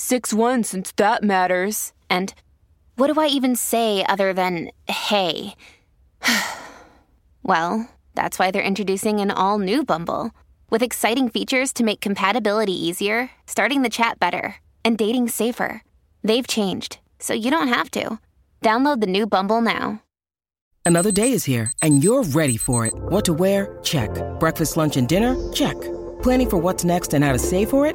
6 1 since that matters. And what do I even say other than hey? well, that's why they're introducing an all new Bumble with exciting features to make compatibility easier, starting the chat better, and dating safer. They've changed, so you don't have to. Download the new Bumble now. Another day is here, and you're ready for it. What to wear? Check. Breakfast, lunch, and dinner? Check. Planning for what's next and how to save for it?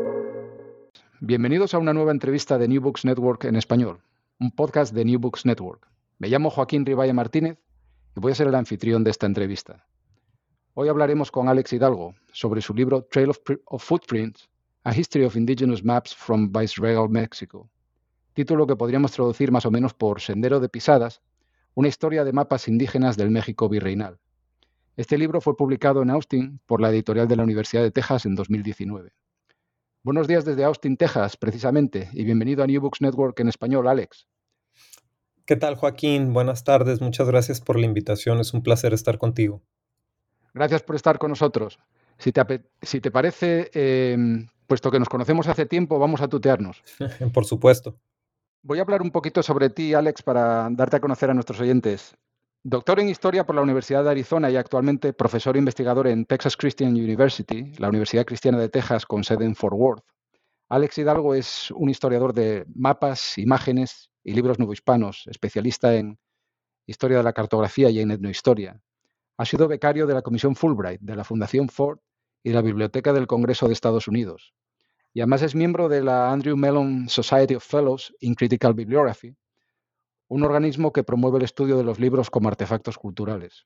Bienvenidos a una nueva entrevista de New Books Network en español, un podcast de New Books Network. Me llamo Joaquín Ribaya Martínez y voy a ser el anfitrión de esta entrevista. Hoy hablaremos con Alex Hidalgo sobre su libro Trail of, Footprints, A History of Indigenous Maps from Viceregal Mexico, título que podríamos traducir más o menos por Sendero de Pisadas, una historia de mapas indígenas del México virreinal. Este libro fue publicado en Austin por la editorial de la Universidad de Texas en 2019. Buenos días desde Austin, Texas, precisamente, y bienvenido a New Books Network en español, Alex. ¿Qué tal, Joaquín? Buenas tardes, muchas gracias por la invitación, es un placer estar contigo. Gracias por estar con nosotros. Si te, si te parece, eh, puesto que nos conocemos hace tiempo, vamos a tutearnos. por supuesto. Voy a hablar un poquito sobre ti, Alex, para darte a conocer a nuestros oyentes. Doctor en Historia por la Universidad de Arizona y actualmente profesor e investigador en Texas Christian University, la Universidad Cristiana de Texas con sede en Fort Worth. Alex Hidalgo es un historiador de mapas, imágenes y libros novohispanos, especialista en historia de la cartografía y en etnohistoria. Ha sido becario de la Comisión Fulbright, de la Fundación Ford y de la Biblioteca del Congreso de Estados Unidos. Y además es miembro de la Andrew Mellon Society of Fellows in Critical Bibliography, un organismo que promueve el estudio de los libros como artefactos culturales.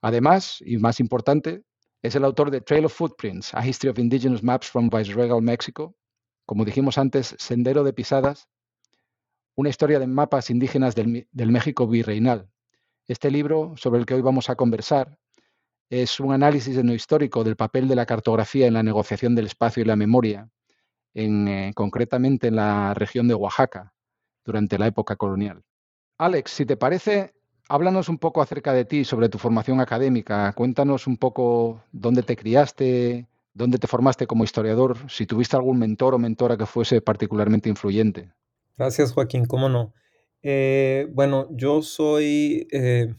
Además, y más importante, es el autor de Trail of Footprints, A History of Indigenous Maps from Viceregal Mexico, como dijimos antes, Sendero de Pisadas, una historia de mapas indígenas del, del, México virreinal. Este libro, sobre el que hoy vamos a conversar, es un análisis no histórico del papel de la cartografía en la negociación del espacio y la memoria, en, eh, concretamente en la región de Oaxaca, durante la época colonial. Alex, si te parece, háblanos un poco acerca de ti, sobre tu formación académica. Cuéntanos un poco dónde te criaste, dónde te formaste como historiador, si tuviste algún mentor o mentora que fuese particularmente influyente. Gracias, Joaquín, cómo no. Eh, bueno, yo soy, eh,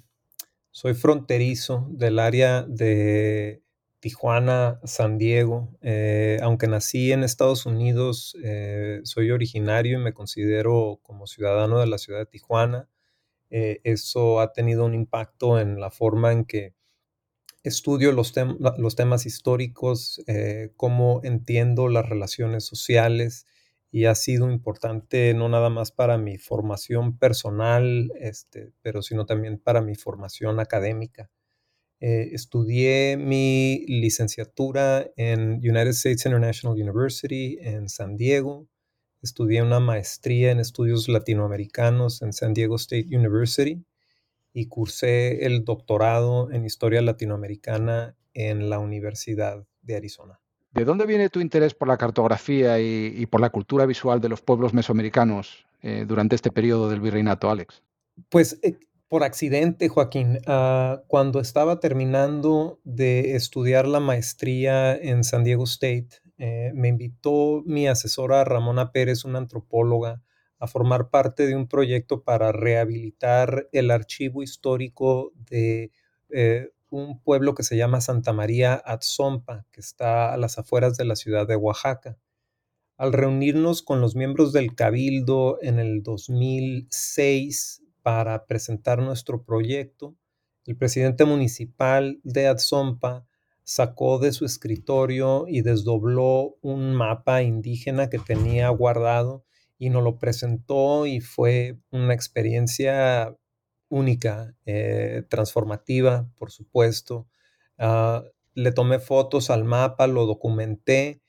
soy fronterizo del área de Tijuana, San Diego. Eh, aunque nací en Estados Unidos, soy originario y me considero como ciudadano de la ciudad de Tijuana. Eh, eso ha tenido un impacto en la forma en que estudio los, los temas históricos, cómo entiendo las relaciones sociales y ha sido importante no nada más para mi formación personal, este, pero sino también para mi formación académica. Eh, estudié mi licenciatura en United States International University en San Diego. Estudié una maestría en estudios latinoamericanos en San Diego State University y cursé el doctorado en historia latinoamericana en la Universidad de Arizona. ¿De dónde viene tu interés por la cartografía y, por la cultura visual de los pueblos mesoamericanos eh, durante este periodo del virreinato, Alex? Pues eh, por accidente, Joaquín. Uh, cuando estaba terminando de estudiar la maestría en San Diego State, eh, me invitó mi asesora Ramona Pérez, una antropóloga, a formar parte de un proyecto para rehabilitar el archivo histórico de eh, un pueblo que se llama Santa María Atzompa, que está a las afueras de la ciudad de Oaxaca. Al reunirnos con los miembros del Cabildo en el 2006 para presentar nuestro proyecto, el presidente municipal de Atzompa sacó de su escritorio y desdobló un mapa indígena que tenía guardado y nos lo presentó y fue una experiencia única, eh, transformativa, por supuesto. Ah, le tomé fotos al mapa, lo documenté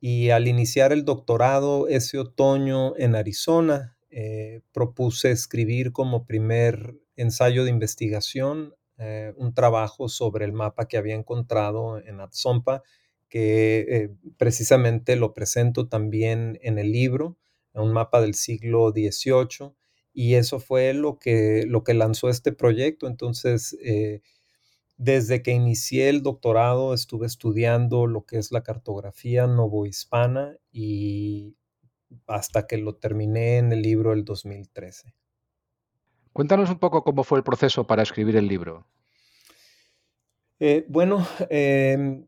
y al iniciar el doctorado ese otoño en Arizona, eh, propuse escribir como primer ensayo de investigación eh, un trabajo sobre el mapa que había encontrado en Atzompa, que precisamente lo presento también en el libro un mapa del siglo XVIII, y eso fue lo que, lo que lanzó este proyecto. Entonces, eh, desde que inicié el doctorado estuve estudiando lo que es la cartografía novohispana y hasta que lo terminé en el libro el 2013. Cuéntanos un poco cómo fue el proceso para escribir el libro. Eh, bueno, em,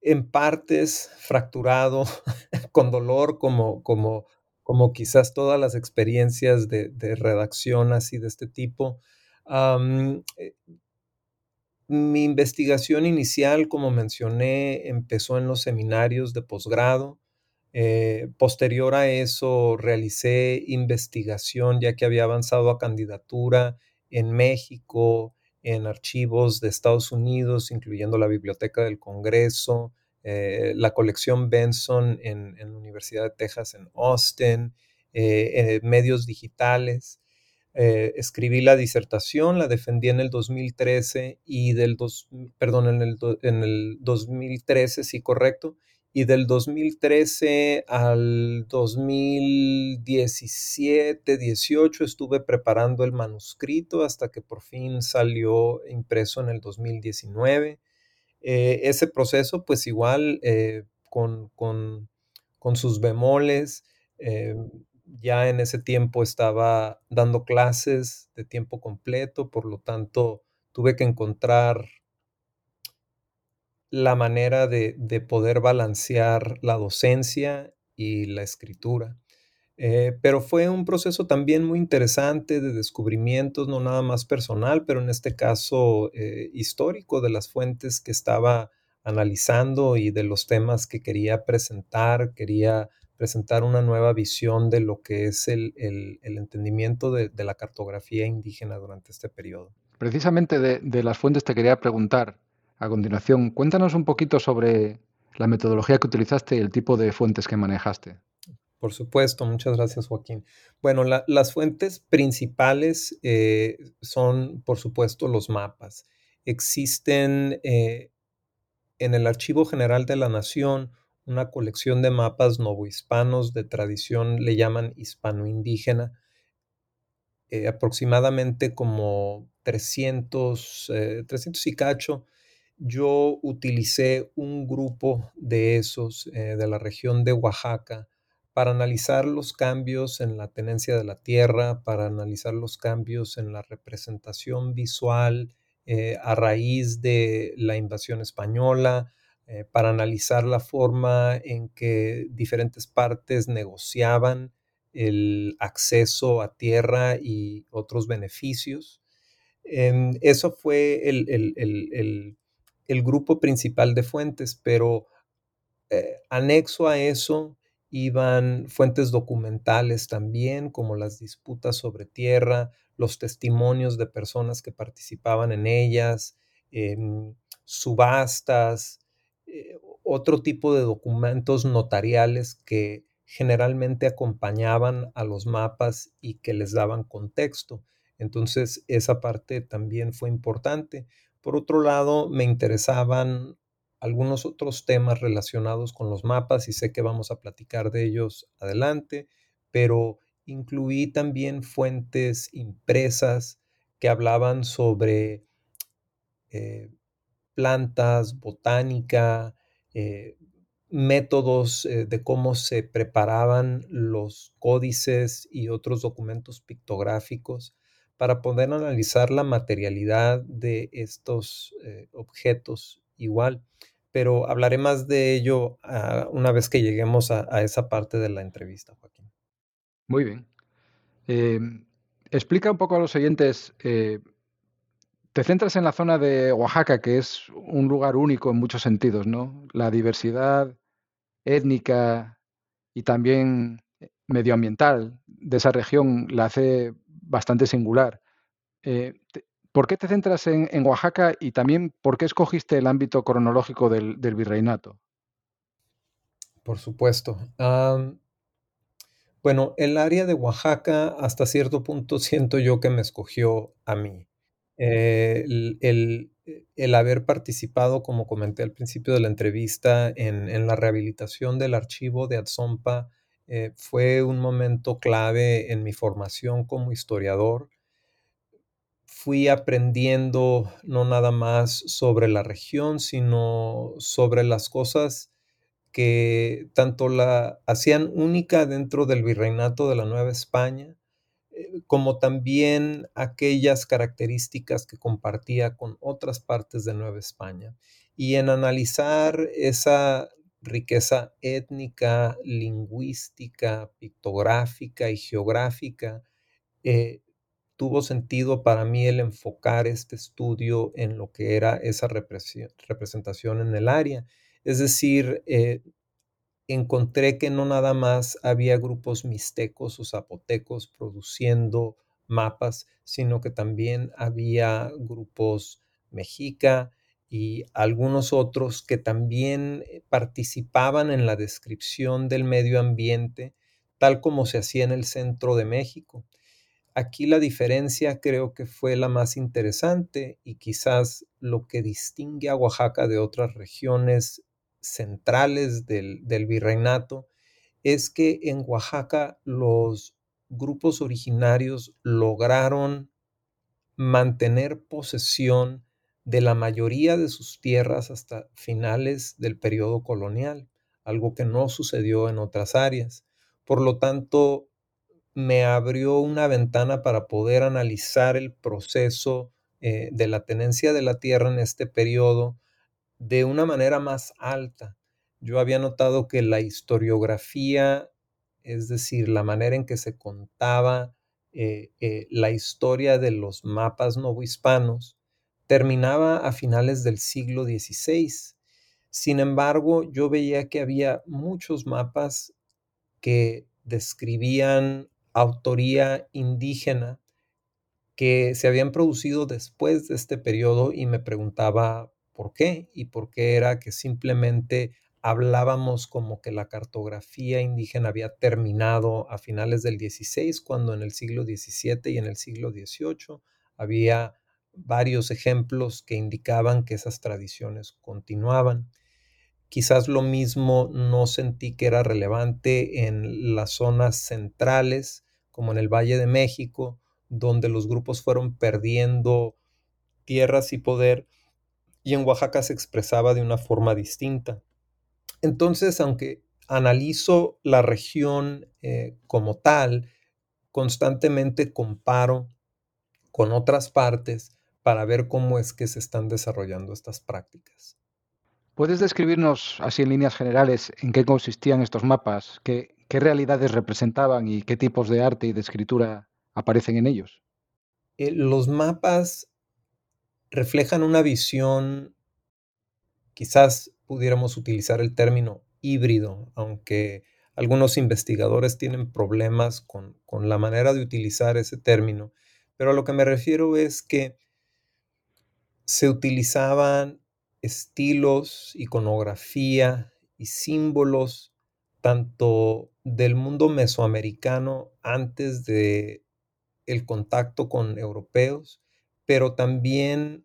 en partes fracturado, con dolor, como, como, como quizás todas las experiencias de, redacción así de este tipo. Eh, mi investigación inicial, como mencioné, empezó en los seminarios de posgrado. Eh, posterior a eso, realicé investigación ya que había avanzado a candidatura en México, en archivos de Estados Unidos, incluyendo la Biblioteca del Congreso, eh, la colección Benson en, la Universidad de Texas en Austin, eh, medios digitales. Escribí la disertación, la defendí en el 2013 y del dos, perdón, en el, en el 2013, sí, correcto, y del 2013 al 2017, 18 estuve preparando el manuscrito hasta que por fin salió impreso en el 2019. Eh, ese proceso, pues igual, eh, con, sus bemoles, eh, ya en ese tiempo estaba dando clases de tiempo completo, por lo tanto, tuve que encontrar la manera de poder balancear la docencia y la escritura. Eh, pero fue un proceso también muy interesante de descubrimientos, no nada más personal, pero en este caso eh, histórico de las fuentes que estaba analizando y de los temas que quería presentar. Quería presentar una nueva visión de lo que es el, entendimiento de, la cartografía indígena durante este periodo. Precisamente de, de las fuentes te quería preguntar a continuación. Cuéntanos un poquito sobre la metodología que utilizaste y el tipo de fuentes que manejaste. Por supuesto, muchas gracias Joaquín. Bueno, las fuentes principales eh, son, por supuesto, los mapas. Existen eh, en el Archivo General de la Nación una colección de mapas novohispanos de tradición, le llaman hispano-indígena, eh, aproximadamente como 300, 300 y cacho. Yo utilicé un grupo de esos de la región de Oaxaca, para analizar los cambios en la tenencia de la tierra, para analizar los cambios en la representación visual eh, a raíz de la invasión española, eh, para analizar la forma en que diferentes partes negociaban el acceso a tierra y otros beneficios. Em, eso fue el, grupo principal de fuentes, pero eh, anexo a eso iban fuentes documentales también, como las disputas sobre tierra, los testimonios de personas que participaban en ellas, em, subastas, eh, otro tipo de documentos notariales que generalmente acompañaban a los mapas y que les daban contexto. Entonces, esa parte también fue importante. Por otro lado, me interesaban algunos otros temas relacionados con los mapas y sé que vamos a platicar de ellos adelante, pero incluí también fuentes impresas que hablaban sobre eh, plantas, botánica, eh, métodos eh, de cómo se preparaban los códices y otros documentos pictográficos para poder analizar la materialidad de estos eh, objetos igual. Pero hablaré más de ello ah, una vez que lleguemos a, esa parte de la entrevista, Joaquín. Muy bien. Em, explica un poco a los oyentes, eh, te centras en la zona de Oaxaca, que es un lugar único en muchos sentidos, ¿no? La diversidad étnica y también medioambiental de esa región la hace bastante singular. Eh, ¿Por qué te centras en, Oaxaca y también por qué escogiste el ámbito cronológico del, virreinato? Por supuesto. bueno, el área de Oaxaca hasta cierto punto siento yo que me escogió a mí. Eh, el, haber participado, como comenté al principio de la entrevista, en, la rehabilitación del archivo de Atzompa eh, fue un momento clave en mi formación como historiador. Fui aprendiendo no nada más sobre la región, sino sobre las cosas que tanto la hacían única dentro del virreinato de la Nueva España, eh, como también aquellas características que compartía con otras partes de Nueva España. Y en analizar esa riqueza étnica, lingüística, pictográfica y geográfica, eh, tuvo sentido para mí el enfocar este estudio en lo que era esa representación en el área. Es decir, eh, encontré que no nada más había grupos mixtecos o zapotecos produciendo mapas, sino que también había grupos mexica, y algunos otros que también eh, participaban en la descripción del medio ambiente, tal como se hacía en el centro de México. Aquí la diferencia creo que fue la más interesante y quizás lo que distingue a Oaxaca de otras regiones centrales del, del virreinato es que en Oaxaca los grupos originarios lograron mantener posesión de la mayoría de sus tierras hasta finales del periodo colonial, algo que no sucedió en otras áreas. Por lo tanto, me abrió una ventana para poder analizar el proceso eh, de la tenencia de la tierra en este periodo de una manera más alta. Yo había notado que la historiografía, es decir, la manera en que se contaba eh, eh, la historia de los mapas novohispanos, terminaba a finales del siglo XVI. Sin embargo, yo veía que había muchos mapas que describían autoría indígena que se habían producido después de este periodo y me preguntaba por qué y por qué era que simplemente hablábamos como que la cartografía indígena había terminado a finales del XVI, cuando en el siglo XVII y en el siglo XVIII había varios ejemplos que indicaban que esas tradiciones continuaban. Quizás lo mismo no sentí que era relevante en las zonas centrales, como en el Valle de México, donde los grupos fueron perdiendo tierras y poder, y en Oaxaca se expresaba de una forma distinta. Entonces, aunque analizo la región eh, como tal, constantemente comparo con otras partes para ver cómo es que se están desarrollando estas prácticas. ¿Puedes describirnos así en líneas generales en qué consistían estos mapas, qué, realidades representaban y qué tipos de arte y de escritura aparecen en ellos? Eh, los mapas reflejan una visión, quizás pudiéramos utilizar el término híbrido, aunque algunos investigadores tienen problemas con, con la manera de utilizar ese término, pero a lo que me refiero es que se utilizaban estilos, iconografía y símbolos tanto del mundo mesoamericano antes de el contacto con europeos, pero también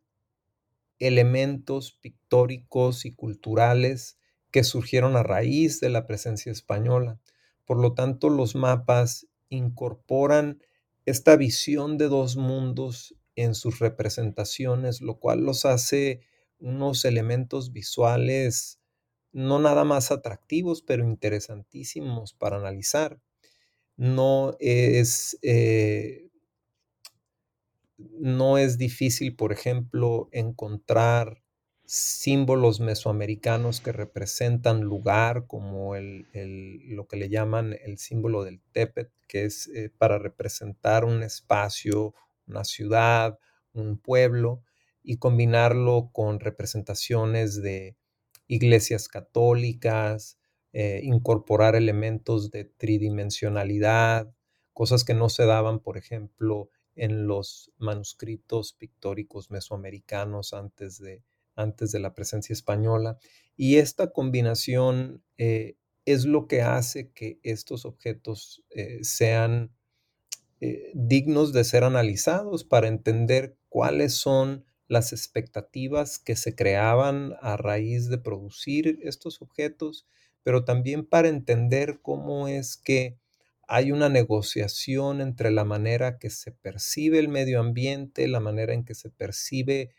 elementos pictóricos y culturales que surgieron a raíz de la presencia española. Por lo tanto, los mapas incorporan esta visión de dos mundos en sus representaciones, lo cual los hace unos elementos visuales no nada más atractivos, pero interesantísimos para analizar. No es, eh, no es difícil, por ejemplo, encontrar símbolos mesoamericanos que representan lugar, como el, lo que le llaman el símbolo del tepet, que es eh, para representar un espacio, una ciudad, un pueblo, y combinarlo con representaciones de iglesias católicas, eh, incorporar elementos de tridimensionalidad, cosas que no se daban, por ejemplo, en los manuscritos pictóricos mesoamericanos antes de, antes de la presencia española. Y esta combinación eh, es lo que hace que estos objetos eh, sean eh, dignos de ser analizados para entender cuáles son las expectativas que se creaban a raíz de producir estos objetos, pero también para entender cómo es que hay una negociación entre la manera que se percibe el medio ambiente, la manera en que se percibe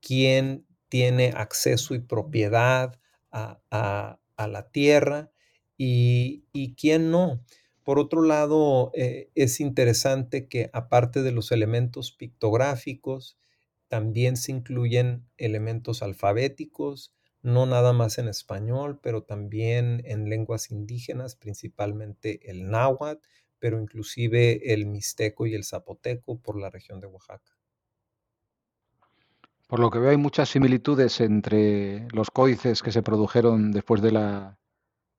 quién tiene acceso y propiedad a, la tierra y, quién no. Por otro lado, eh, es interesante que aparte de los elementos pictográficos, también se incluyen elementos alfabéticos, no nada más en español, pero también en lenguas indígenas, principalmente el náhuatl, pero inclusive el mixteco y el zapoteco por la región de Oaxaca. Por lo que veo hay muchas similitudes entre los códices que se produjeron después de la,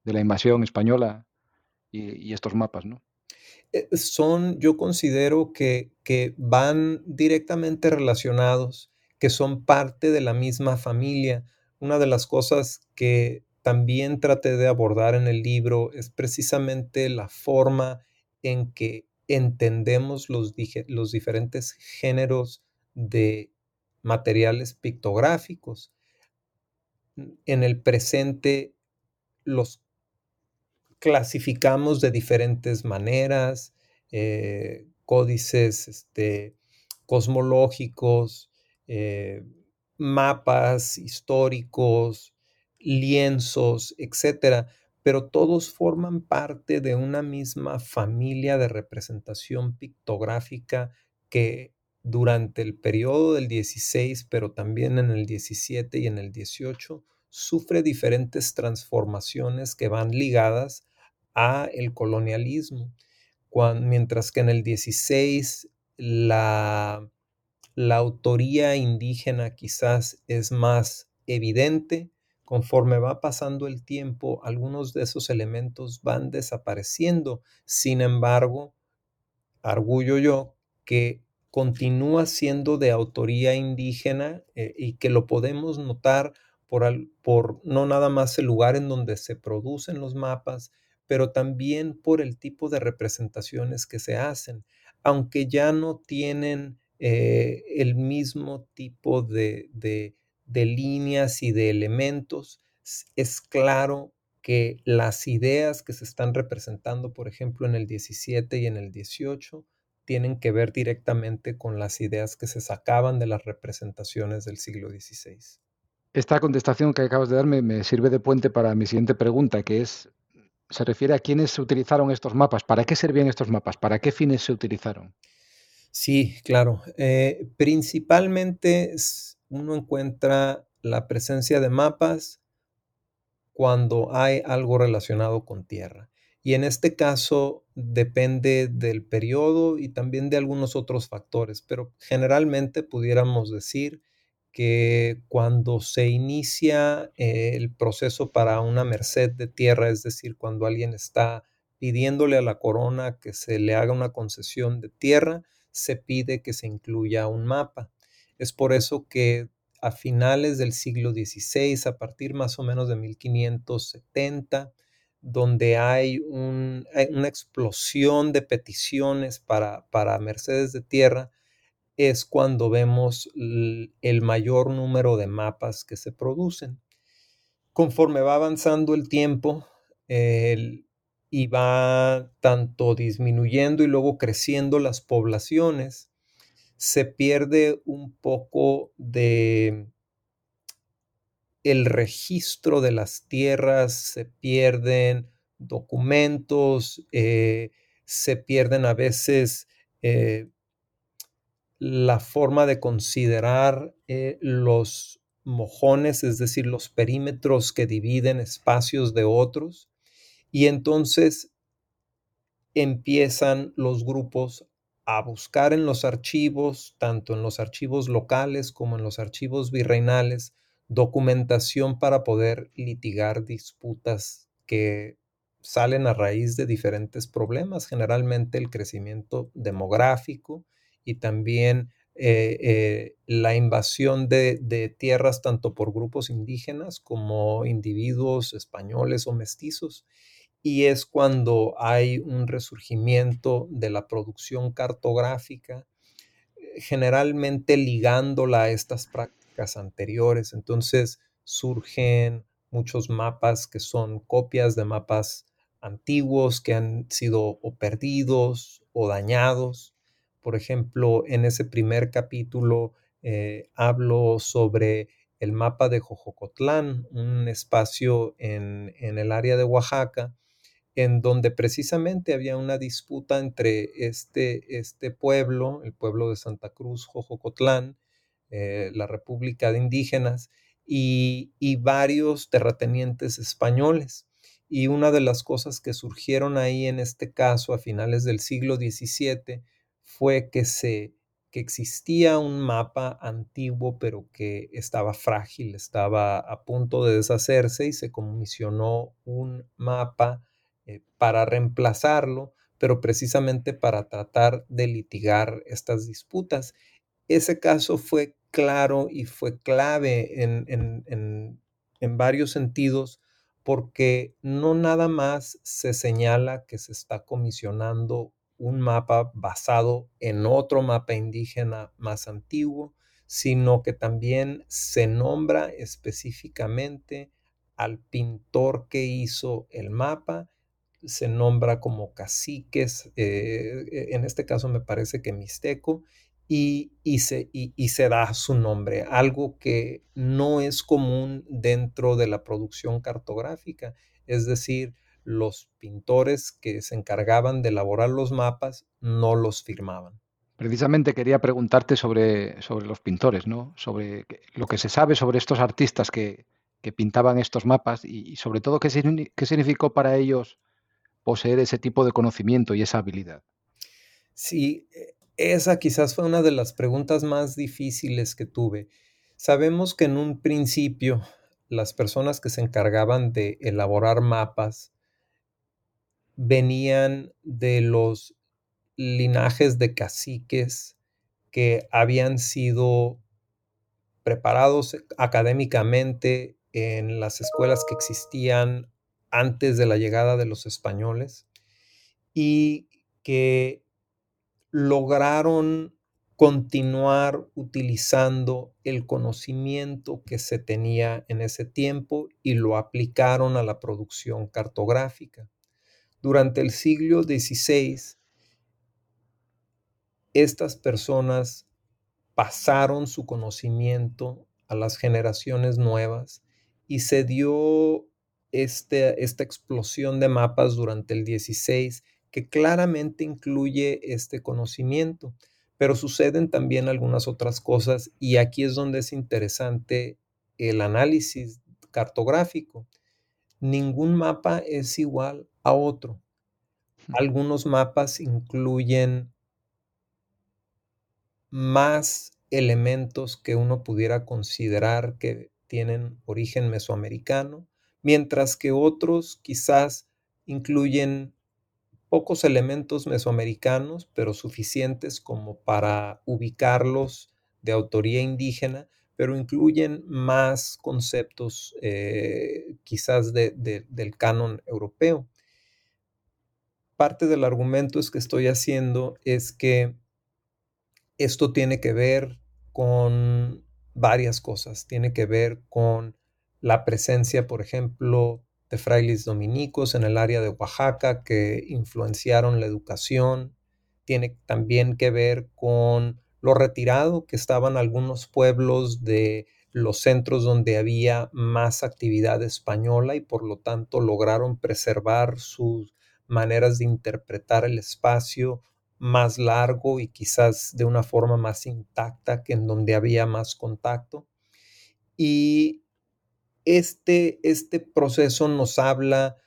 invasión española y, estos mapas, ¿no? Eh, son, yo considero que, que van directamente relacionados, que son parte de la misma familia. Una de las cosas que también traté de abordar en el libro es precisamente la forma en que entendemos los, los diferentes géneros de materiales pictográficos. En el presente los clasificamos de diferentes maneras, eh, códices este, cosmológicos, eh, mapas históricos, lienzos, etcétera, pero todos forman parte de una misma familia de representación pictográfica que durante el periodo del 16, pero también en el 17 y en el 18, sufre diferentes transformaciones que van ligadas a el colonialismo. mientras que en el 16 la, la autoría indígena quizás es más evidente, conforme va pasando el tiempo, algunos de esos elementos van desapareciendo. Sin embargo, arguyo yo que continúa siendo de autoría indígena eh, y que lo podemos notar por, por no nada más el lugar en donde se producen los mapas, pero también por el tipo de representaciones que se hacen, aunque ya no tienen eh, el mismo tipo de, de, de líneas y de elementos, es claro que las ideas que se están representando, por ejemplo, en el 17 y en el 18, tienen que ver directamente con las ideas que se sacaban de las representaciones del siglo XVI. Esta contestación que acabas de darme me sirve de puente para mi siguiente pregunta, que es, se refiere a quiénes se utilizaron estos mapas, ¿para qué servían estos mapas? ¿Para qué fines se utilizaron? Sí, claro. Eh, principalmente uno encuentra la presencia de mapas cuando hay algo relacionado con tierra. Y en este caso depende del periodo y también de algunos otros factores, pero generalmente pudiéramos decir que cuando se inicia el proceso para una merced de tierra, es decir, cuando alguien está pidiéndole a la corona que se le haga una concesión de tierra, se pide que se incluya un mapa. Es por eso que a finales del siglo XVI, a partir más o menos de 1570, donde hay, una explosión de peticiones para, para Mercedes de Tierra, es cuando vemos el mayor número de mapas que se producen. Conforme va avanzando el tiempo y va tanto disminuyendo y luego creciendo las poblaciones, se pierde un poco de el registro de las tierras, se pierden documentos, eh, se pierden a veces eh, la forma de considerar eh, los mojones, es decir, los perímetros que dividen espacios de otros, y entonces empiezan los grupos a buscar en los archivos, tanto en los archivos locales como en los archivos virreinales, documentación para poder litigar disputas que salen a raíz de diferentes problemas, generalmente el crecimiento demográfico y también eh, eh, la invasión de, de, tierras tanto por grupos indígenas como individuos españoles o mestizos. Y es cuando hay un resurgimiento de la producción cartográfica, eh, generalmente ligándola a estas prácticas anteriores. Entonces surgen muchos mapas que son copias de mapas antiguos que han sido o perdidos o dañados. Por ejemplo, en ese primer capítulo eh, hablo sobre el mapa de Jojocotlán, un espacio en, el área de Oaxaca, en donde precisamente había una disputa entre este, este pueblo, el pueblo de Santa Cruz, Jojocotlán, eh, la República de Indígenas, y, y varios terratenientes españoles. Y una de las cosas que surgieron ahí en este caso a finales del siglo XVII fue que se que existía un mapa antiguo pero que estaba frágil, estaba a punto de deshacerse y se comisionó un mapa eh, para reemplazarlo, pero precisamente para tratar de litigar estas disputas. Ese caso fue claro y fue clave en, en, en varios sentidos porque no nada más se señala que se está comisionando un mapa basado en otro mapa indígena más antiguo, sino que también se nombra específicamente al pintor que hizo el mapa, se nombra como caciques, eh, en este caso me parece que mixteco, y, se, y, se, da su nombre, algo que no es común dentro de la producción cartográfica, es decir, los pintores que se encargaban de elaborar los mapas no los firmaban. Precisamente quería preguntarte sobre, sobre los pintores, ¿no? sobre lo que se sabe sobre estos artistas que, que pintaban estos mapas y, sobre todo qué, qué significó para ellos poseer ese tipo de conocimiento y esa habilidad. Sí, eh, esa quizás fue una de las preguntas más difíciles que tuve. Sabemos que en un principio las personas que se encargaban de elaborar mapas venían de los linajes de caciques que habían sido preparados académicamente en las escuelas que existían antes de la llegada de los españoles y que lograron continuar utilizando el conocimiento que se tenía en ese tiempo y lo aplicaron a la producción cartográfica. Durante el siglo XVI, estas personas pasaron su conocimiento a las generaciones nuevas y se dio este, esta explosión de mapas durante el XVI que claramente incluye este conocimiento, pero suceden también algunas otras cosas y aquí es donde es interesante el análisis cartográfico. Ningún mapa es igual a otro. Algunos mapas incluyen más elementos que uno pudiera considerar que tienen origen mesoamericano, mientras que otros quizás incluyen pocos elementos mesoamericanos, pero suficientes como para ubicarlos de autoría indígena, pero incluyen más conceptos eh, quizás del canon europeo. Parte del argumento es que estoy haciendo es que esto tiene que ver con varias cosas. Tiene que ver con la presencia, por ejemplo, de frailes dominicos en el área de Oaxaca que influenciaron la educación. Tiene también que ver con lo retirado que estaban algunos pueblos de los centros donde había más actividad española y por lo tanto lograron preservar sus maneras de interpretar el espacio más largo y quizás de una forma más intacta que en donde había más contacto. Y este, este proceso nos habla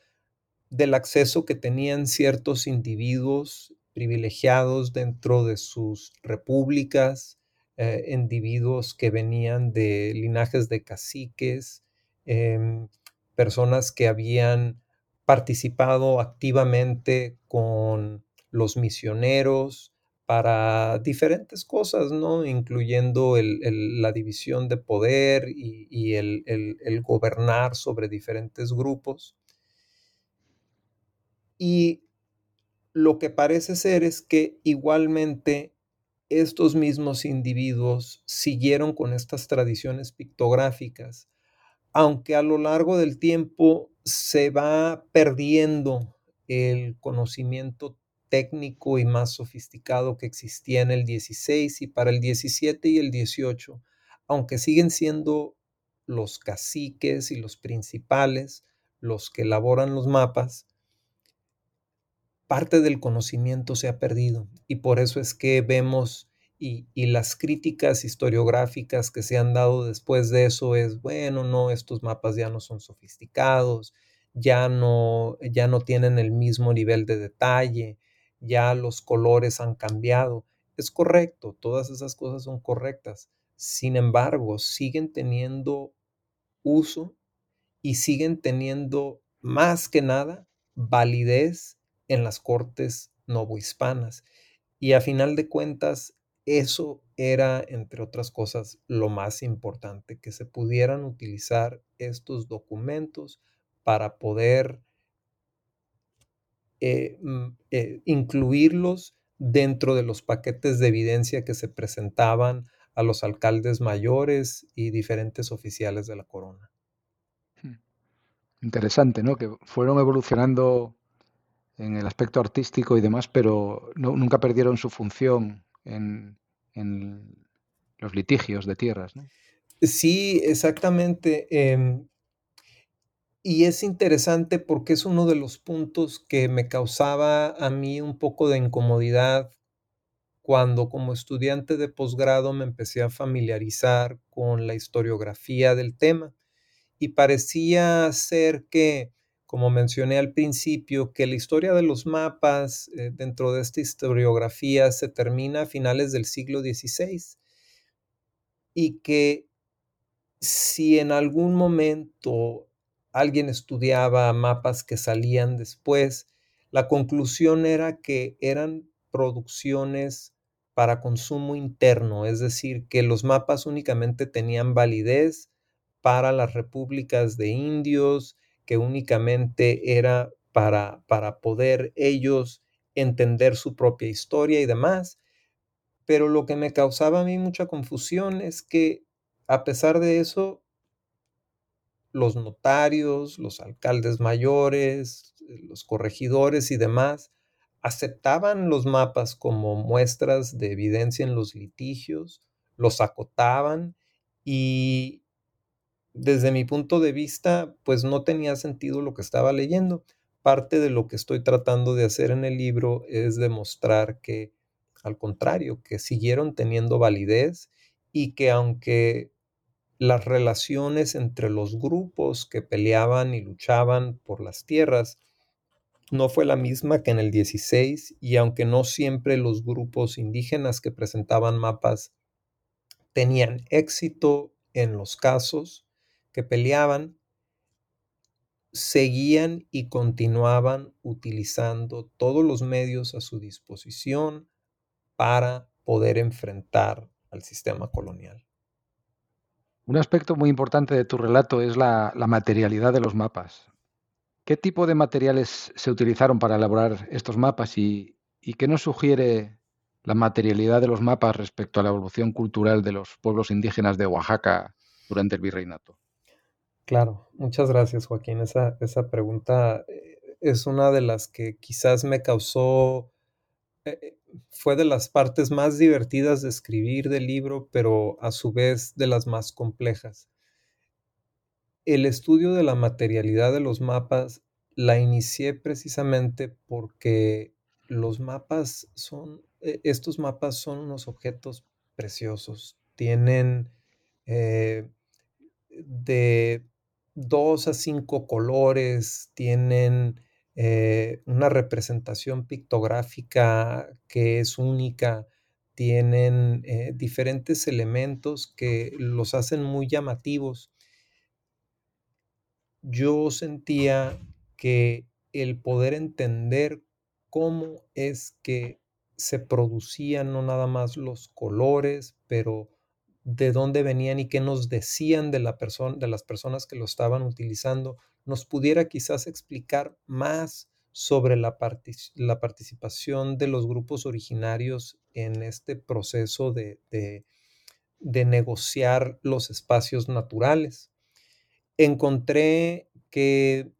del acceso que tenían ciertos individuos privilegiados dentro de sus repúblicas, eh, individuos que venían de linajes de caciques, em, personas que habían participado activamente con los misioneros para diferentes cosas, ¿no? Incluyendo la división de poder y, el, gobernar sobre diferentes grupos. Y lo que parece ser es que igualmente estos mismos individuos siguieron con estas tradiciones pictográficas, aunque a lo largo del tiempo se va perdiendo el conocimiento técnico y más sofisticado que existía en el 16 y para el 17 y el 18, aunque siguen siendo los caciques y los principales los que elaboran los mapas, parte del conocimiento se ha perdido y por eso es que vemos y, las críticas historiográficas que se han dado después de eso es, bueno, no, estos mapas ya no son sofisticados, ya no, ya no tienen el mismo nivel de detalle, ya los colores han cambiado. Es correcto, todas esas cosas son correctas. Sin embargo, siguen teniendo uso y siguen teniendo más que nada validez en las cortes novohispanas. Y a final de cuentas, eso era, entre otras cosas, lo más importante, que se pudieran utilizar estos documentos para poder eh, mm, eh, incluirlos dentro de los paquetes de evidencia que se presentaban a los alcaldes mayores y diferentes oficiales de la corona. Hmm. Interesante, ¿no? Que fueron evolucionando en el aspecto artístico y demás, pero nunca perdieron su función en, los litigios de tierras. ¿no? Sí, exactamente. Em, y es interesante porque es uno de los puntos que me causaba a mí un poco de incomodidad cuando como estudiante de posgrado me empecé a familiarizar con la historiografía del tema. Y parecía ser que como mencioné al principio, que la historia de los mapas eh, dentro de esta historiografía se termina a finales del siglo XVI y que si en algún momento alguien estudiaba mapas que salían después, la conclusión era que eran producciones para consumo interno, es decir, que los mapas únicamente tenían validez para las repúblicas de indios, que únicamente era para, para poder ellos entender su propia historia y demás. Pero lo que me causaba a mí mucha confusión es que a pesar de eso, los notarios, los alcaldes mayores, los corregidores y demás aceptaban los mapas como muestras de evidencia en los litigios, los acotaban y, desde mi punto de vista, pues no tenía sentido lo que estaba leyendo. Parte de lo que estoy tratando de hacer en el libro es demostrar que, al contrario, que siguieron teniendo validez y que aunque las relaciones entre los grupos que peleaban y luchaban por las tierras no fue la misma que en el 16 y aunque no siempre los grupos indígenas que presentaban mapas tenían éxito en los casos, que peleaban seguían y continuaban utilizando todos los medios a su disposición para poder enfrentar al sistema colonial. Un aspecto muy importante de tu relato es la, materialidad de los mapas. ¿Qué tipo de materiales se utilizaron para elaborar estos mapas y, y qué nos sugiere la materialidad de los mapas respecto a la evolución cultural de los pueblos indígenas de Oaxaca durante el virreinato? Claro, muchas gracias Joaquín. Esa, esa pregunta eh, es una de las que quizás me causó, eh, eh, fue de las partes más divertidas de escribir del libro, pero a su vez de las más complejas. El estudio de la materialidad de los mapas la inicié precisamente porque los mapas son, estos mapas son unos objetos preciosos. Tienen de dos a cinco colores, tienen eh, una representación pictográfica que es única, tienen eh, diferentes elementos que los hacen muy llamativos. Yo sentía que el poder entender cómo es que se producían no nada más los colores, pero de dónde venían y qué nos decían de, la de las personas que lo estaban utilizando, nos pudiera quizás explicar más sobre la, la participación de los grupos originarios en este proceso de, de negociar los espacios naturales. Encontré que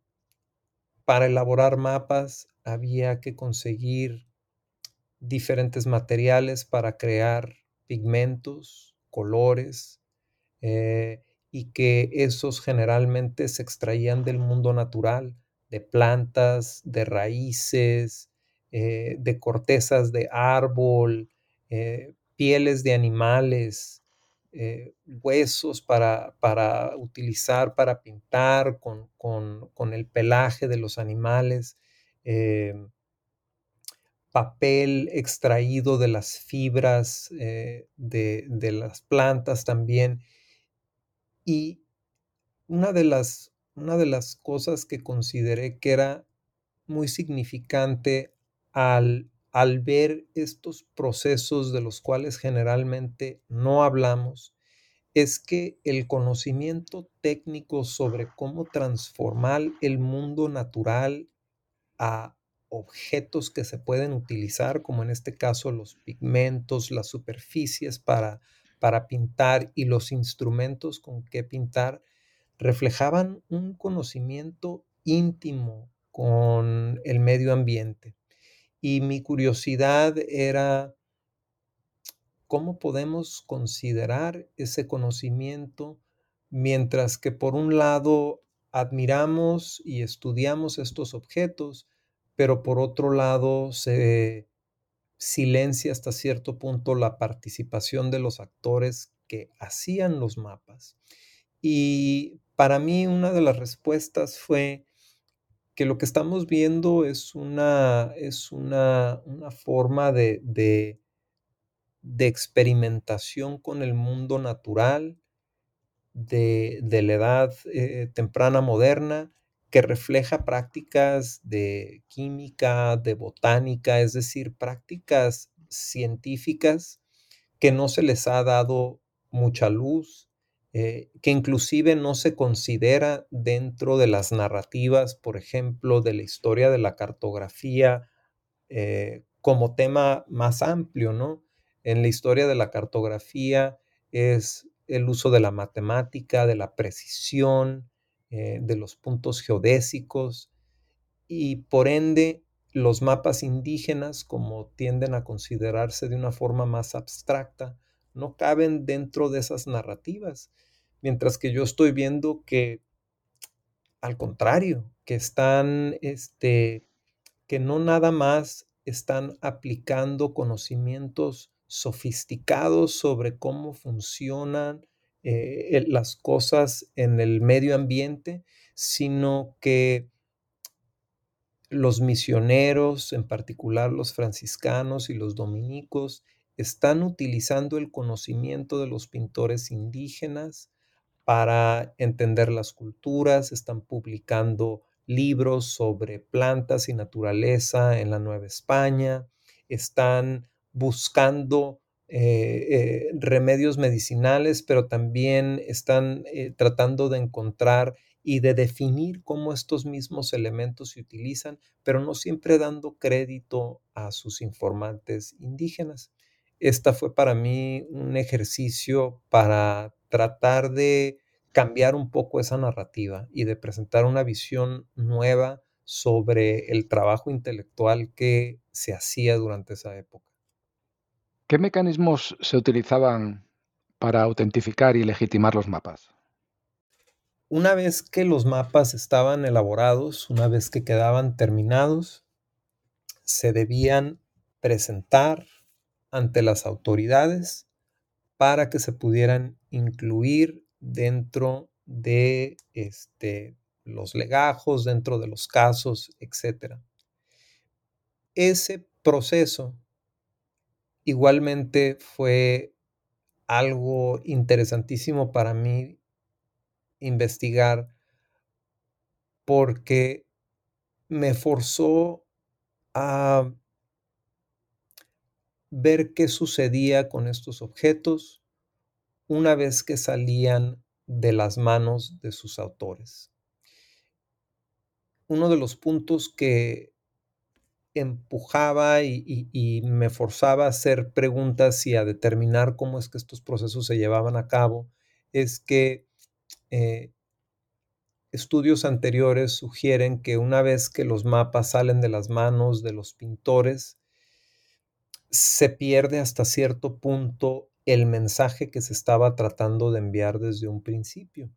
para elaborar mapas había que conseguir diferentes materiales para crear pigmentos, colores, eh, y que esos generalmente se extraían del mundo natural, de plantas, de raíces, eh, de cortezas de árbol, eh, pieles de animales, huesos para, para, utilizar, para pintar con, con, el pelaje de los animales papel extraído de las fibras eh, de, las plantas también. Y una de, las, una de las cosas que consideré que era muy significante al, al ver estos procesos de los cuales generalmente no hablamos, es que el conocimiento técnico sobre cómo transformar el mundo natural a objetos que se pueden utilizar, como en este caso los pigmentos, las superficies para, para pintar y los instrumentos con que pintar, reflejaban un conocimiento íntimo con el medio ambiente. Y mi curiosidad era cómo podemos considerar ese conocimiento mientras que por un lado admiramos y estudiamos estos objetos, pero por otro lado se silencia hasta cierto punto la participación de los actores que hacían los mapas. Y para mí una de las respuestas fue que lo que estamos viendo es una, es una, forma de, de, de, experimentación con el mundo natural de, la edad eh, temprana moderna que refleja prácticas de química, de botánica, es decir, prácticas científicas que no se les ha dado mucha luz, eh, que inclusive no se considera dentro de las narrativas, por ejemplo, de la historia de la cartografía eh, como tema más amplio, ¿no? En la historia de la cartografía es el uso de la matemática, de la precisión, eh, de los puntos geodésicos y por ende los mapas indígenas, como tienden a considerarse de una forma más abstracta, no caben dentro de esas narrativas, mientras que yo estoy viendo que al contrario, que están, este, que no nada más están aplicando conocimientos sofisticados sobre cómo funcionan eh, las cosas en el medio ambiente, sino que los misioneros, en particular los franciscanos y los dominicos, están utilizando el conocimiento de los pintores indígenas para entender las culturas, están publicando libros sobre plantas y naturaleza en la Nueva España, están buscando eh, eh, remedios medicinales, pero también están eh, tratando de encontrar y de definir cómo estos mismos elementos se utilizan, pero no siempre dando crédito a sus informantes indígenas. Esta fue para mí un ejercicio para tratar de cambiar un poco esa narrativa y de presentar una visión nueva sobre el trabajo intelectual que se hacía durante esa época. ¿Qué mecanismos se utilizaban para autentificar y legitimar los mapas? Una vez que los mapas estaban elaborados, una vez que quedaban terminados, se debían presentar ante las autoridades para que se pudieran incluir dentro de este, los legajos, dentro de los casos, etc. Ese proceso igualmente fue algo interesantísimo para mí investigar porque me forzó a ver qué sucedía con estos objetos una vez que salían de las manos de sus autores. Uno de los puntos que empujaba y, me forzaba a hacer preguntas y a determinar cómo es que estos procesos se llevaban a cabo es que eh, estudios anteriores sugieren que una vez que los mapas salen de las manos de los pintores, se pierde hasta cierto punto el mensaje que se estaba tratando de enviar desde un principio.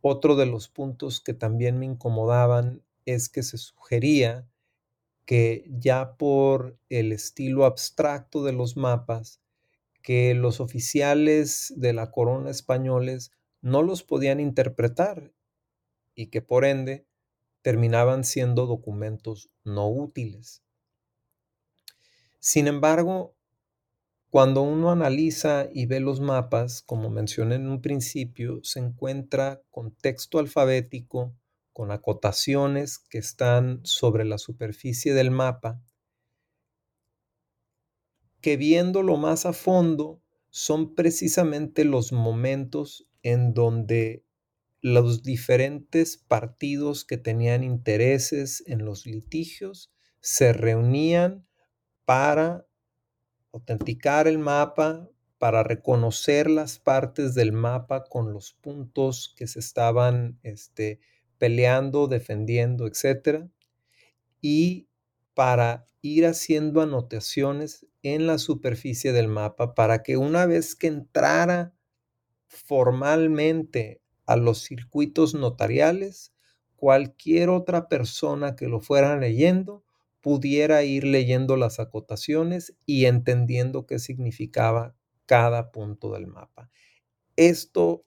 Otro de los puntos que también me incomodaban es que se sugería que ya por el estilo abstracto de los mapas, que los oficiales de la corona españoles no los podían interpretar y que por ende terminaban siendo documentos no útiles. Sin embargo, cuando uno analiza y ve los mapas, como mencioné en un principio, se encuentra con texto alfabético, con acotaciones que están sobre la superficie del mapa, que viéndolo más a fondo son precisamente los momentos en donde los diferentes partidos que tenían intereses en los litigios se reunían para autenticar el mapa, para reconocer las partes del mapa con los puntos que se estaban este, peleando, defendiendo, etc. Y para ir haciendo anotaciones en la superficie del mapa para que una vez que entrara formalmente a los circuitos notariales, cualquier otra persona que lo fuera leyendo pudiera ir leyendo las acotaciones y entendiendo qué significaba cada punto del mapa. Esto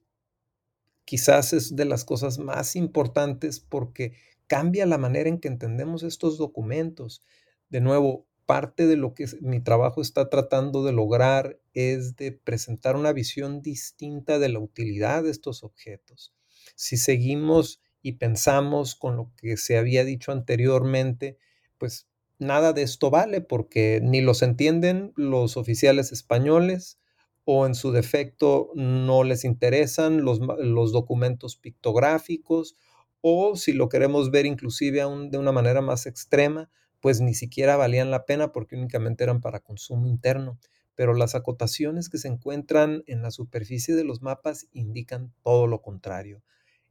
quizás es de las cosas más importantes porque cambia la manera en que entendemos estos documentos. De nuevo, parte de lo que mi trabajo está tratando de lograr es de presentar una visión distinta de la utilidad de estos objetos. Si seguimos y pensamos con lo que se había dicho anteriormente, pues nada de esto vale porque ni los entienden los oficiales españoles o en su defecto no les interesan los, los documentos pictográficos o si lo queremos ver inclusive aún de una manera más extrema, pues ni siquiera valían la pena porque únicamente eran para consumo interno. Pero las acotaciones que se encuentran en la superficie de los mapas indican todo lo contrario.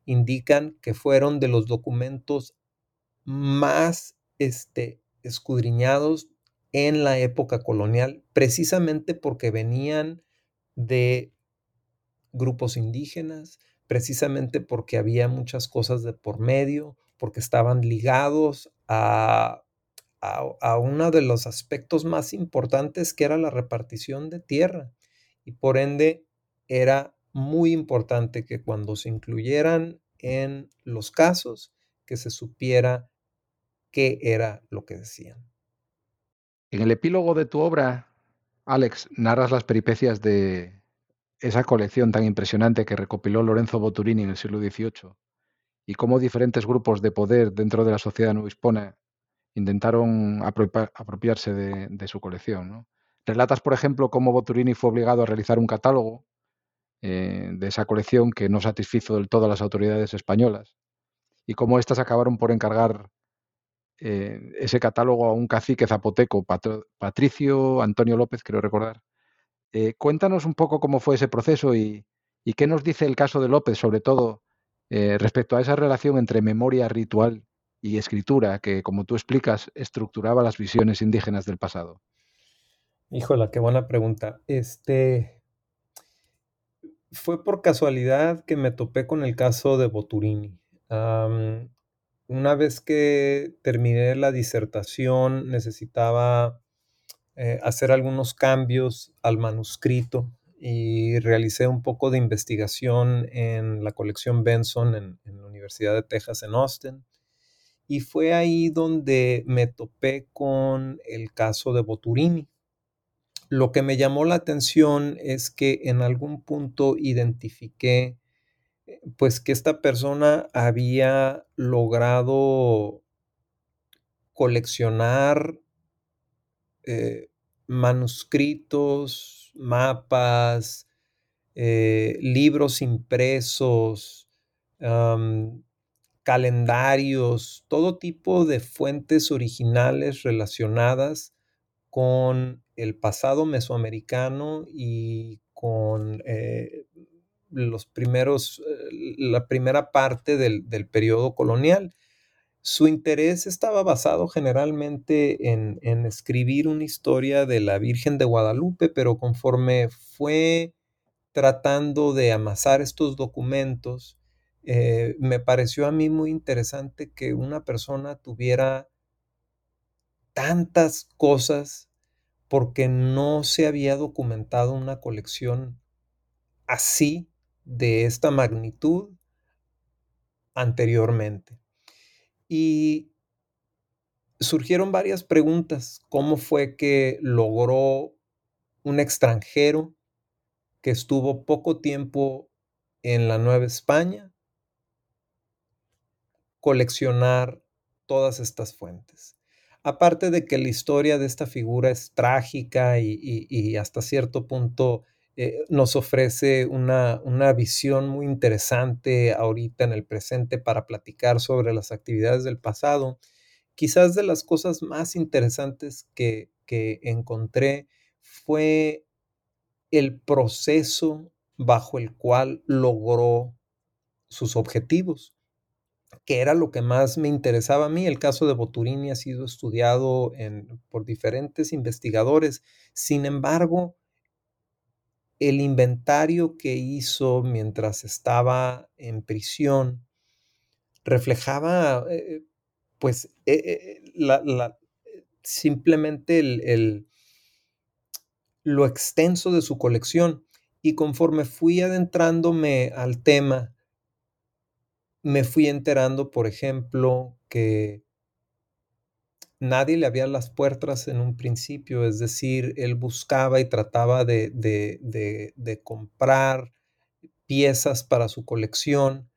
Indican que fueron de los documentos más este, escudriñados en la época colonial, precisamente porque venían de grupos indígenas, precisamente porque había muchas cosas de por medio, porque estaban ligados a, a, uno de los aspectos más importantes que era la repartición de tierra. Y por ende era muy importante que cuando se incluyeran en los casos, que se supiera qué era lo que decían. En el epílogo de tu obra, Alex, narras las peripecias de esa colección tan impresionante que recopiló Lorenzo Boturini en el siglo XVIII y cómo diferentes grupos de poder dentro de la sociedad hispana intentaron apropiarse de, su colección. Relatas, por ejemplo, cómo Boturini fue obligado a realizar un catálogo eh, de esa colección que no satisfizo del todo a las autoridades españolas y cómo éstas acabaron por encargar eh, ese catálogo a un cacique zapoteco, Patricio Antonio López, creo recordar. Eh, cuéntanos un poco cómo fue ese proceso y, qué nos dice el caso de López, sobre todo eh, respecto a esa relación entre memoria ritual y escritura que, como tú explicas, estructuraba las visiones indígenas del pasado. Híjola, qué buena pregunta. Este fue por casualidad que me topé con el caso de Boturini. Una vez que terminé la disertación necesitaba eh, hacer algunos cambios al manuscrito y realicé un poco de investigación en la colección Benson en, en la Universidad de Texas en Austin. Y fue ahí donde me topé con el caso de Boturini. Lo que me llamó la atención es que en algún punto identifiqué pues que esta persona había logrado coleccionar eh, manuscritos, mapas, eh, libros impresos, calendarios, todo tipo de fuentes originales relacionadas con el pasado mesoamericano y con eh, los primeros, eh, la primera parte del, del, periodo colonial. Su interés estaba basado generalmente en, en, escribir una historia de la Virgen de Guadalupe, pero conforme fue tratando de amasar estos documentos, eh, me pareció a mí muy interesante que una persona tuviera tantas cosas porque no se había documentado una colección así, de esta magnitud, anteriormente. Y surgieron varias preguntas. ¿Cómo fue que logró un extranjero que estuvo poco tiempo en la Nueva España coleccionar todas estas fuentes? Aparte de que la historia de esta figura es trágica y, hasta cierto punto eh, nos ofrece una, una, visión muy interesante ahorita en el presente para platicar sobre las actividades del pasado, quizás de las cosas más interesantes que, que encontré fue el proceso bajo el cual logró sus objetivos que era lo que más me interesaba a mí. El caso de Boturini ha sido estudiado por diferentes investigadores. Sin embargo, el inventario que hizo mientras estaba en prisión reflejaba, eh, pues, eh, eh, simplemente el, lo extenso de su colección. Y conforme fui adentrándome al tema, me fui enterando, por ejemplo, que nadie le abría las puertas en un principio, es decir, él buscaba y trataba de, de, comprar piezas para su colección,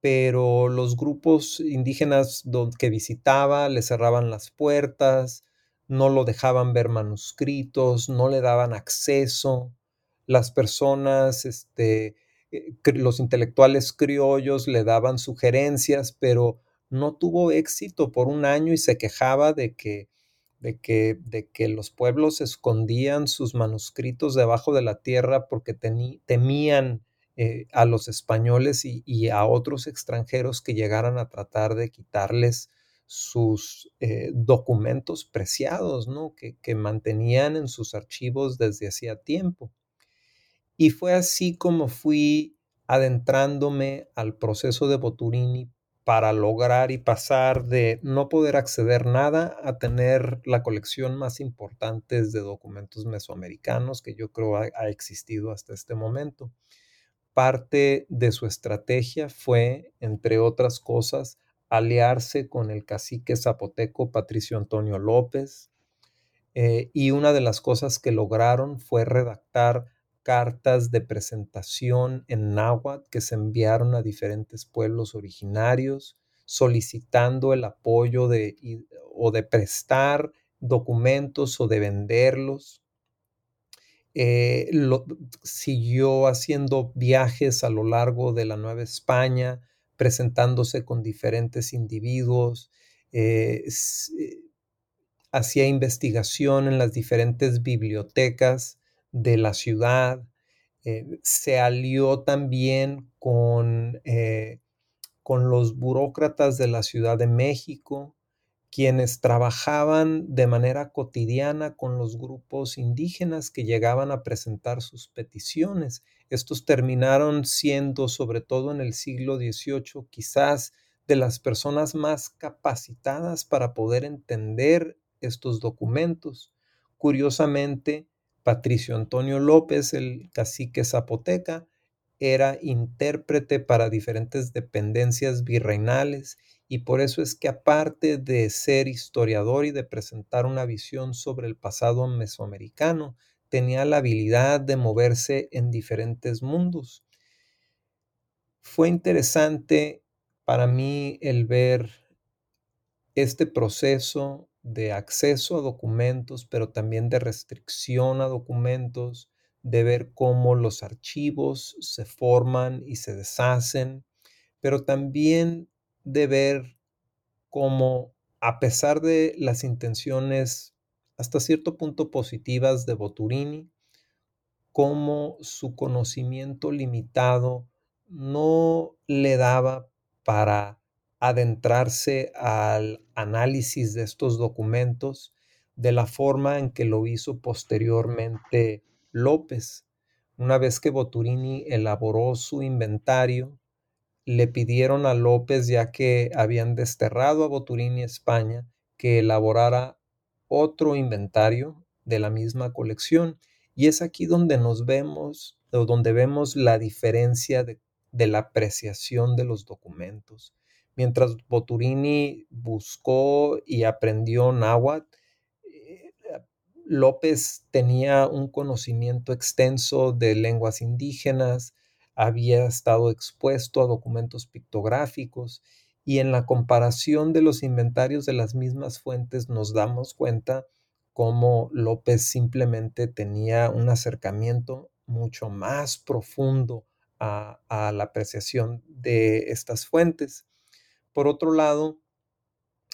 pero los grupos indígenas que visitaba le cerraban las puertas, no lo dejaban ver manuscritos, no le daban acceso, las personas, este, eh, los intelectuales criollos le daban sugerencias, pero no tuvo éxito por un año y se quejaba de que, de que, de que los pueblos escondían sus manuscritos debajo de la tierra porque temían eh, a los españoles y, a otros extranjeros que llegaran a tratar de quitarles sus eh, documentos preciados, ¿no? Que, que mantenían en sus archivos desde hacía tiempo. Y fue así como fui adentrándome al proceso de Boturini para lograr y pasar de no poder acceder nada a tener la colección más importante de documentos mesoamericanos que yo creo ha, existido hasta este momento. Parte de su estrategia fue, entre otras cosas, aliarse con el cacique zapoteco Patricio Antonio López, eh, y una de las cosas que lograron fue redactar cartas de presentación en náhuatl que se enviaron a diferentes pueblos originarios solicitando el apoyo de, o de prestar documentos o de venderlos. Eh, siguió haciendo viajes a lo largo de la Nueva España, presentándose con diferentes individuos, eh, eh, hacía investigación en las diferentes bibliotecas de la ciudad, eh, se alió también con, eh, con los burócratas de la Ciudad de México, quienes trabajaban de manera cotidiana con los grupos indígenas que llegaban a presentar sus peticiones. Estos terminaron siendo, sobre todo en el siglo XVIII, quizás de las personas más capacitadas para poder entender estos documentos. Curiosamente, Patricio Antonio López, el cacique zapoteca, era intérprete para diferentes dependencias virreinales y por eso es que aparte de ser historiador y de presentar una visión sobre el pasado mesoamericano, tenía la habilidad de moverse en diferentes mundos. Fue interesante para mí el ver este proceso de acceso a documentos, pero también de restricción a documentos, de ver cómo los archivos se forman y se deshacen, pero también de ver cómo, a pesar de las intenciones hasta cierto punto positivas de Boturini, cómo su conocimiento limitado no le daba para adentrarse al análisis de estos documentos de la forma en que lo hizo posteriormente López. Una vez que Boturini elaboró su inventario, le pidieron a López, ya que habían desterrado a Boturini España, que elaborara otro inventario de la misma colección. Y es aquí donde nos vemos, o donde vemos la diferencia de, de la apreciación de los documentos. Mientras Boturini buscó y aprendió náhuatl, eh, López tenía un conocimiento extenso de lenguas indígenas, había estado expuesto a documentos pictográficos y en la comparación de los inventarios de las mismas fuentes nos damos cuenta cómo López simplemente tenía un acercamiento mucho más profundo a, a la apreciación de estas fuentes. Por otro lado,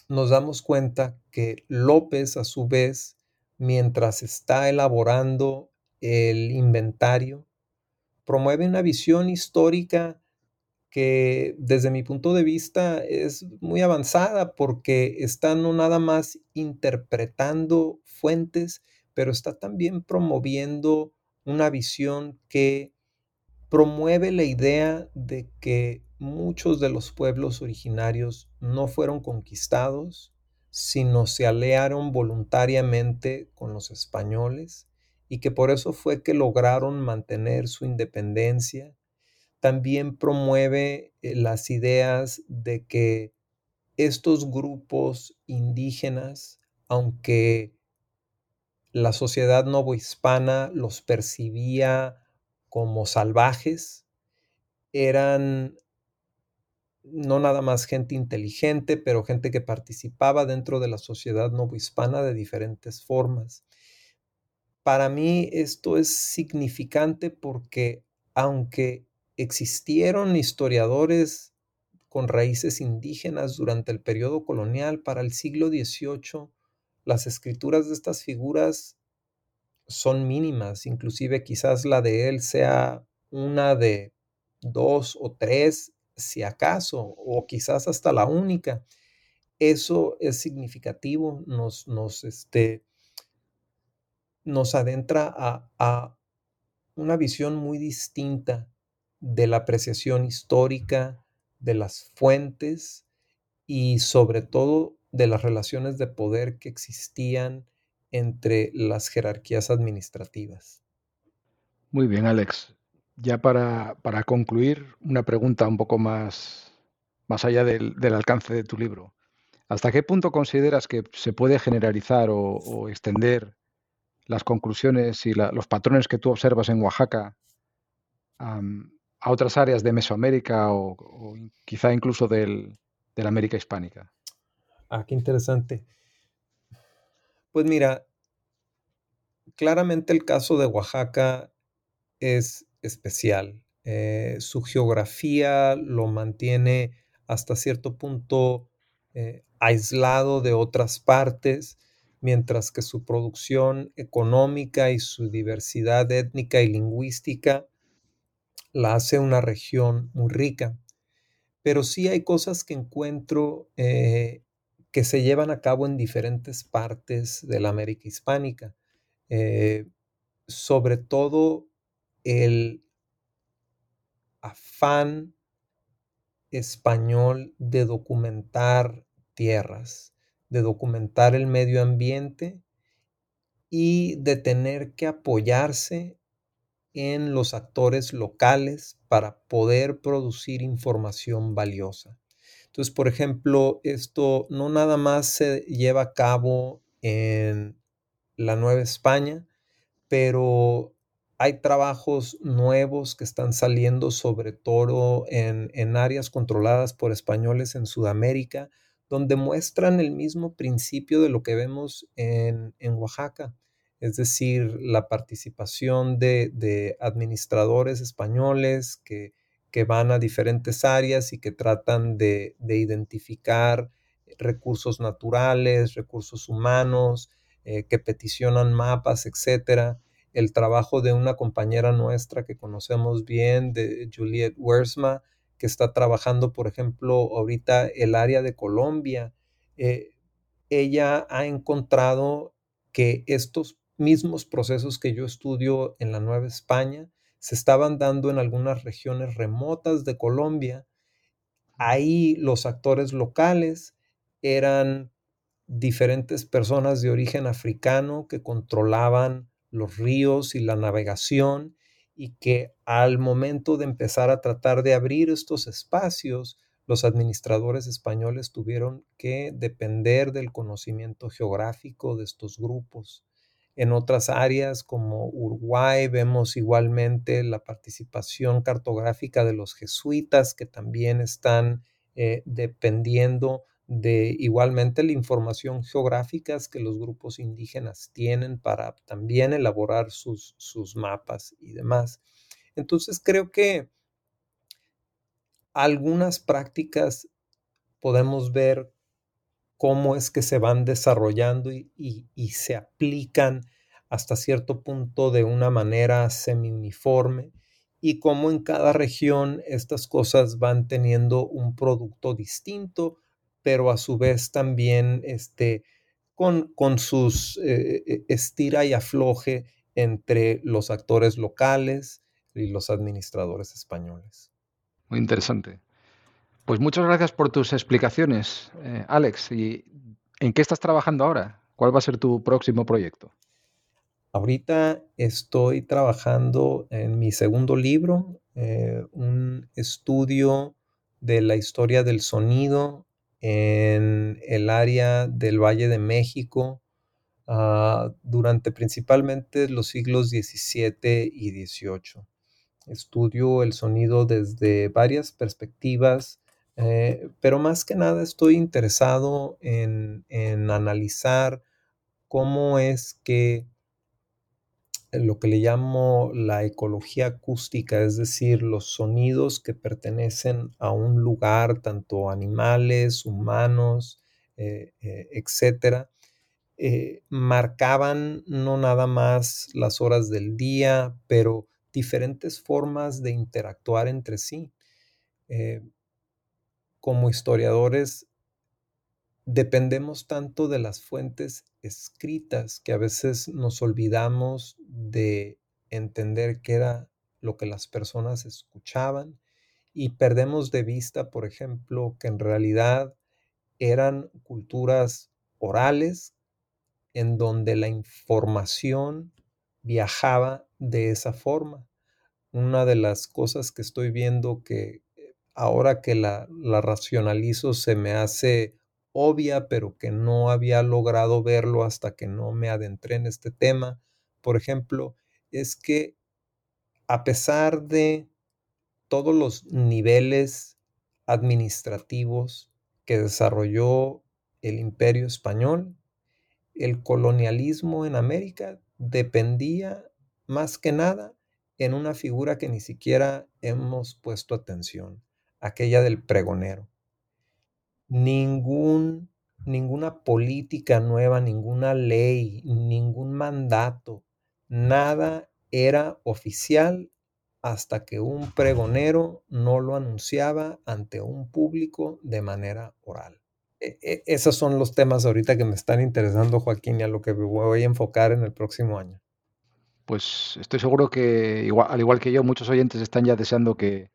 nos damos cuenta que López, a su vez, mientras está elaborando el inventario, promueve una visión histórica que desde mi punto de vista es muy avanzada porque está no nada más interpretando fuentes, pero está también promoviendo una visión que promueve la idea de que muchos de los pueblos originarios no fueron conquistados, sino se aliaron voluntariamente con los españoles y que por eso fue que lograron mantener su independencia. También promueve eh, las ideas de que estos grupos indígenas, aunque la sociedad novohispana los percibía como salvajes, eran no nada más gente inteligente, pero gente que participaba dentro de la sociedad novohispana de diferentes formas. Para mí esto es significante porque aunque existieron historiadores con raíces indígenas durante el periodo colonial, para el siglo XVIII las escrituras de estas figuras son mínimas, inclusive quizás la de él sea una de dos o tres si acaso, o quizás hasta la única. Eso es significativo, nos, nos, este, nos adentra a, a una visión muy distinta de la apreciación histórica, de las fuentes y sobre todo de las relaciones de poder que existían entre las jerarquías administrativas. Muy bien, Alex ya para, para, concluir, una pregunta un poco más, más allá del, alcance de tu libro. ¿Hasta qué punto consideras que se puede generalizar o, extender las conclusiones y los patrones que tú observas en Oaxaca a otras áreas de Mesoamérica o, o quizá incluso del, de la América hispánica? Ah, qué interesante. Pues mira, claramente el caso de Oaxaca es especial. Eh, su geografía lo mantiene hasta cierto punto eh, aislado de otras partes, mientras que su producción económica y su diversidad étnica y lingüística la hace una región muy rica. Pero sí hay cosas que encuentro eh, que se llevan a cabo en diferentes partes de la América hispánica. Sobre todo el afán español de documentar tierras, de documentar el medio ambiente y de tener que apoyarse en los actores locales para poder producir información valiosa. Entonces, por ejemplo, esto no nada más se lleva a cabo en la Nueva España, pero hay trabajos nuevos que están saliendo sobre todo en, áreas controladas por españoles en Sudamérica, donde muestran el mismo principio de lo que vemos en, Oaxaca, es decir, la participación de, administradores españoles que, van a diferentes áreas y que tratan de, identificar recursos naturales, recursos humanos, eh, que peticionan mapas, etcétera el trabajo de una compañera nuestra que conocemos bien, de Juliette Wersma, que está trabajando, por ejemplo, ahorita el área de Colombia. Eh, ella ha encontrado que estos mismos procesos que yo estudio en la Nueva España se estaban dando en algunas regiones remotas de Colombia. Ahí los actores locales eran diferentes personas de origen africano que controlaban los ríos y la navegación y que al momento de empezar a tratar de abrir estos espacios, los administradores españoles tuvieron que depender del conocimiento geográfico de estos grupos. En otras áreas como Uruguay vemos igualmente la participación cartográfica de los jesuitas que también están eh, dependiendo de igualmente la información geográfica que los grupos indígenas tienen para también elaborar sus, sus mapas y demás. Entonces creo que algunas prácticas podemos ver cómo es que se van desarrollando y, y se aplican hasta cierto punto de una manera semi-uniforme y cómo en cada región estas cosas van teniendo un producto distinto pero a su vez también este, con, con sus eh, eh, estira y afloje entre los actores locales y los administradores españoles. Muy interesante. Pues muchas gracias por tus explicaciones, eh, Alex. ¿Y en qué estás trabajando ahora? ¿Cuál va a ser tu próximo proyecto? Ahorita estoy trabajando en mi segundo libro, un estudio de la historia del sonido en el área del Valle de México ah, durante principalmente los siglos XVII y XVIII. Estudio el sonido desde varias perspectivas, eh, pero más que nada estoy interesado en analizar cómo es que lo que le llamo la ecología acústica, es decir, los sonidos que pertenecen a un lugar, tanto animales, humanos, eh, eh, etcétera, eh, marcaban no nada más las horas del día, pero diferentes formas de interactuar entre sí. como historiadores dependemos tanto de las fuentes escritas que a veces nos olvidamos de entender qué era lo que las personas escuchaban y perdemos de vista, por ejemplo, que en realidad eran culturas orales en donde la información viajaba de esa forma. Una de las cosas que estoy viendo que eh, ahora que la, la racionalizo se me hace obvia, pero que no había logrado verlo hasta que no me adentré en este tema, por ejemplo, es que a pesar de todos los niveles administrativos que desarrolló el imperio español, el colonialismo en América dependía más que nada en una figura que ni siquiera hemos puesto atención, aquella del pregonero ningún, ninguna política nueva, ninguna ley, ningún mandato, nada era oficial hasta que un pregonero no lo anunciaba ante un público de manera oral. E, e, esos son los temas ahorita que me están interesando, Joaquín, y a lo que voy a enfocar en el próximo año. Pues estoy seguro que, igual, al igual que yo, muchos oyentes están ya deseando que,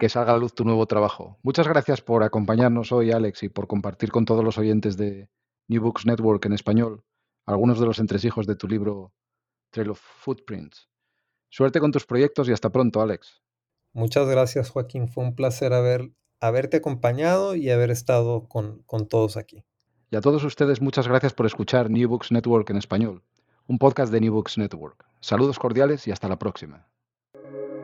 que salga a la luz tu nuevo trabajo. Muchas gracias por acompañarnos hoy, Alex, y por compartir con todos los oyentes de New Books Network en español algunos de los entresijos de tu libro Trail of Footprints. Suerte con tus proyectos y hasta pronto, Alex. Muchas gracias, Joaquín. Fue un placer haber, haberte acompañado y haber estado con, con todos aquí. Y a todos ustedes, muchas gracias por escuchar New Books Network en español, un podcast de New Books Network. Saludos cordiales y hasta la próxima.